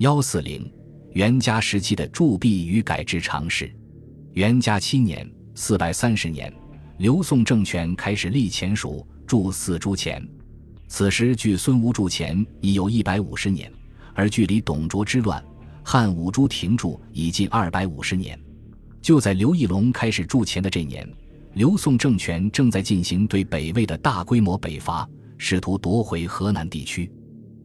幺四零，元嘉时期的铸币与改制尝试。元嘉七年（四百三十年），刘宋政权开始立钱属铸四铢钱。此时距孙吴铸钱已有一百五十年，而距离董卓之乱、汉五铢停铸已近二百五十年。就在刘义隆开始铸钱的这年，刘宋政权正在进行对北魏的大规模北伐，试图夺回河南地区。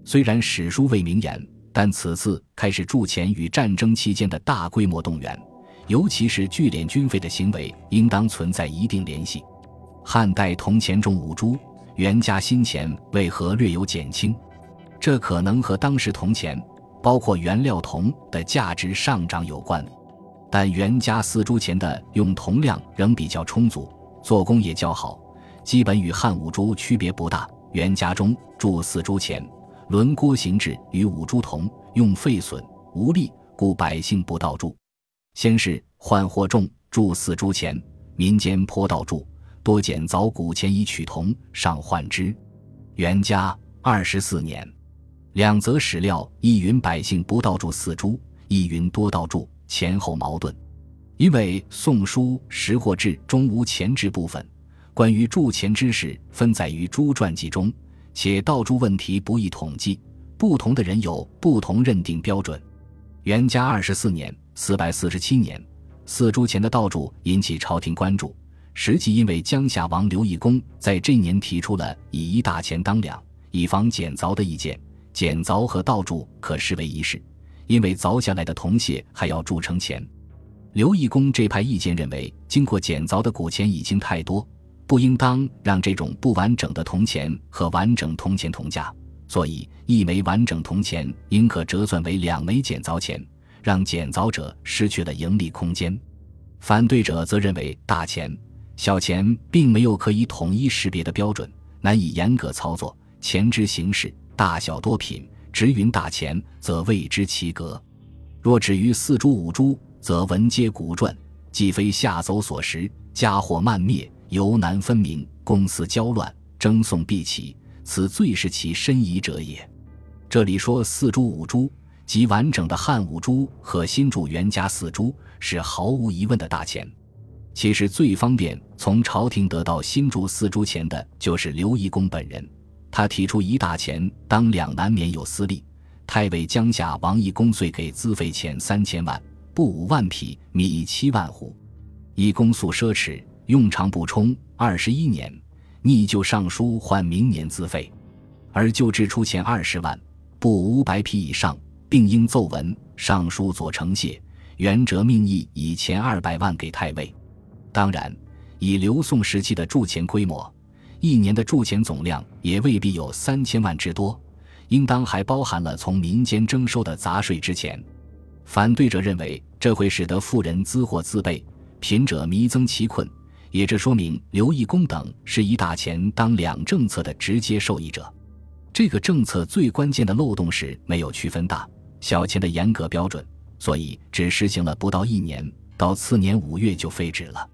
虽然史书未明言，但此次开始铸钱与战争期间的大规模动员，尤其是聚敛军费的行为，应当存在一定联系。汉代铜钱重五铢。元嘉新钱为何略有减轻？这可能和当时铜钱，包括原料铜的价值上涨有关。但元嘉四铢钱的用铜量仍比较充足，做工也较好，基本与汉五铢区别不大。元嘉中铸四铢钱，轮郭形制与五铢铜，用废损无力，故百姓不盗铸。先是换货重铸四铢钱，民间颇盗铸。多捡凿古钱以取铜，上换之。元嘉二十四年，两则史料一云百姓不盗铸四铢，一云多盗铸，前后矛盾。因为《宋书·识货志》中无钱制部分，关于铸钱之事分载于诸传记中，且盗铸问题不易统计，不同的人有不同认定标准。元嘉二十四年（四百四十七年），四铢钱的盗铸引起朝廷关注。实际因为江夏王刘义恭在这年提出了以一大钱当两，以防减凿的意见。减凿和道铸可视为一事，因为凿下来的铜屑还要铸成钱。刘义恭这派意见认为，经过减凿的古钱已经太多，不应当让这种不完整的铜钱和完整铜钱同价，所以一枚完整铜钱应可折算为两枚减凿钱，让减凿者失去了盈利空间。反对者则认为大钱。小钱并没有可以统一识别的标准，难以严格操作。钱之形式、大小多品，直云大钱，则未知其格；若止于四铢五铢，则文皆古传，既非下走所识，家祸漫灭，由南分明，公私交乱，争讼必起，此最是其深疑者也。这里说四铢五铢，即完整的汉五铢和新铸元嘉四铢，是毫无疑问的大钱。其实最方便从朝廷得到新铸四铢钱的，就是刘义公本人。他提出一大钱当两，难免有私利。太尉江夏王义公遂给资费钱三千万，布五万匹，米七万斛。义公素奢侈，用常不充。二十一年，逆就上书换明年资费，而旧制出钱二十万，布五百匹以上，并应奏文上书左丞谢元哲命议以钱二百万给太尉。当然，以刘宋时期的铸钱规模，一年的铸钱总量也未必有三千万之多，应当还包含了从民间征收的杂税之钱。反对者认为，这会使得富人资货自备，贫者弥增其困，也这说明刘义恭等是以大钱当两政策的直接受益者。这个政策最关键的漏洞是没有区分大小钱的严格标准，所以只实行了不到一年，到次年五月就废止了。